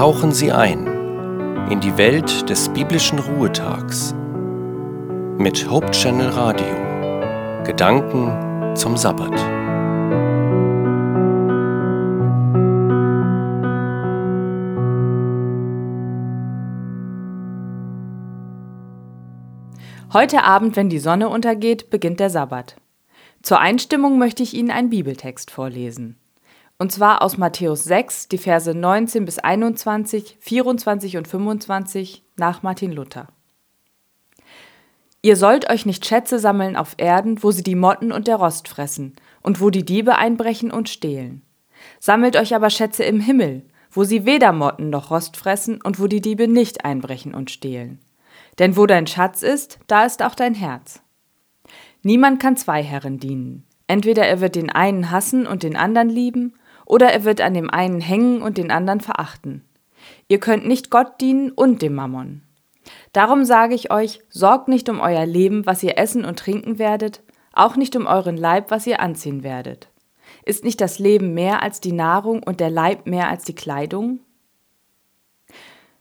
tauchen Sie ein in die Welt des biblischen Ruhetags mit Hope Channel Radio. Gedanken zum Sabbat. Heute Abend, wenn die Sonne untergeht, beginnt der Sabbat. Zur Einstimmung möchte ich Ihnen einen Bibeltext vorlesen. Und zwar aus Matthäus 6, die Verse 19 bis 21, 24 und 25 nach Martin Luther. Ihr sollt euch nicht Schätze sammeln auf Erden, wo sie die Motten und der Rost fressen und wo die Diebe einbrechen und stehlen. Sammelt euch aber Schätze im Himmel, wo sie weder Motten noch Rost fressen und wo die Diebe nicht einbrechen und stehlen. Denn wo dein Schatz ist, da ist auch dein Herz. Niemand kann zwei Herren dienen. Entweder er wird den einen hassen und den anderen lieben, oder er wird an dem einen hängen und den anderen verachten. Ihr könnt nicht Gott dienen und dem Mammon. Darum sage ich euch, sorgt nicht um euer Leben, was ihr essen und trinken werdet, auch nicht um euren Leib, was ihr anziehen werdet. Ist nicht das Leben mehr als die Nahrung und der Leib mehr als die Kleidung?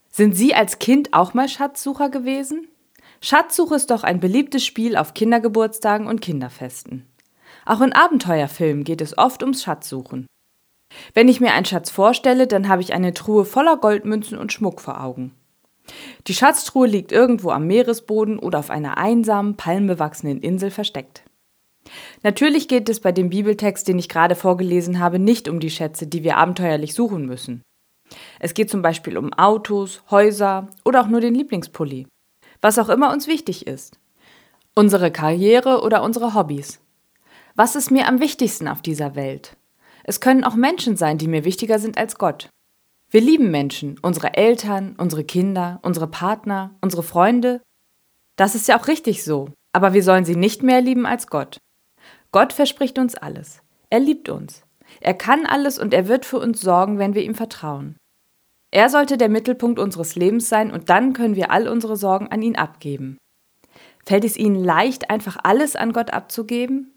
Sind Sie als Kind auch mal Schatzsucher gewesen? Schatzsuche ist doch ein beliebtes Spiel auf Kindergeburtstagen und Kinderfesten. Auch in Abenteuerfilmen geht es oft ums Schatzsuchen. Wenn ich mir einen Schatz vorstelle, dann habe ich eine Truhe voller Goldmünzen und Schmuck vor Augen. Die Schatztruhe liegt irgendwo am Meeresboden oder auf einer einsamen, palmbewachsenen Insel versteckt. Natürlich geht es bei dem Bibeltext, den ich gerade vorgelesen habe, nicht um die Schätze, die wir abenteuerlich suchen müssen. Es geht zum Beispiel um Autos, Häuser oder auch nur den Lieblingspulli. Was auch immer uns wichtig ist. Unsere Karriere oder unsere Hobbys. Was ist mir am wichtigsten auf dieser Welt? Es können auch Menschen sein, die mir wichtiger sind als Gott. Wir lieben Menschen, unsere Eltern, unsere Kinder, unsere Partner, unsere Freunde. Das ist ja auch richtig so, aber wir sollen sie nicht mehr lieben als Gott. Gott verspricht uns alles. Er liebt uns. Er kann alles und er wird für uns sorgen, wenn wir ihm vertrauen. Er sollte der Mittelpunkt unseres Lebens sein und dann können wir all unsere Sorgen an ihn abgeben. Fällt es Ihnen leicht, einfach alles an Gott abzugeben?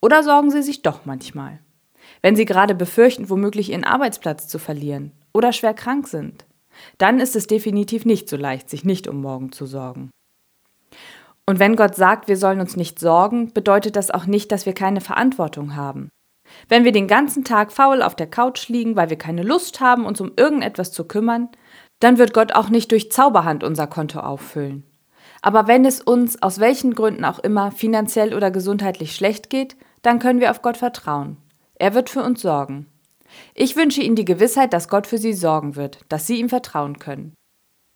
Oder sorgen Sie sich doch manchmal? Wenn Sie gerade befürchten, womöglich Ihren Arbeitsplatz zu verlieren oder schwer krank sind, dann ist es definitiv nicht so leicht, sich nicht um morgen zu sorgen. Und wenn Gott sagt, wir sollen uns nicht sorgen, bedeutet das auch nicht, dass wir keine Verantwortung haben. Wenn wir den ganzen Tag faul auf der Couch liegen, weil wir keine Lust haben, uns um irgendetwas zu kümmern, dann wird Gott auch nicht durch Zauberhand unser Konto auffüllen. Aber wenn es uns aus welchen Gründen auch immer finanziell oder gesundheitlich schlecht geht, dann können wir auf Gott vertrauen. Er wird für uns sorgen. Ich wünsche Ihnen die Gewissheit, dass Gott für Sie sorgen wird, dass Sie ihm vertrauen können.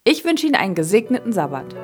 Ich wünsche Ihnen einen gesegneten Sabbat.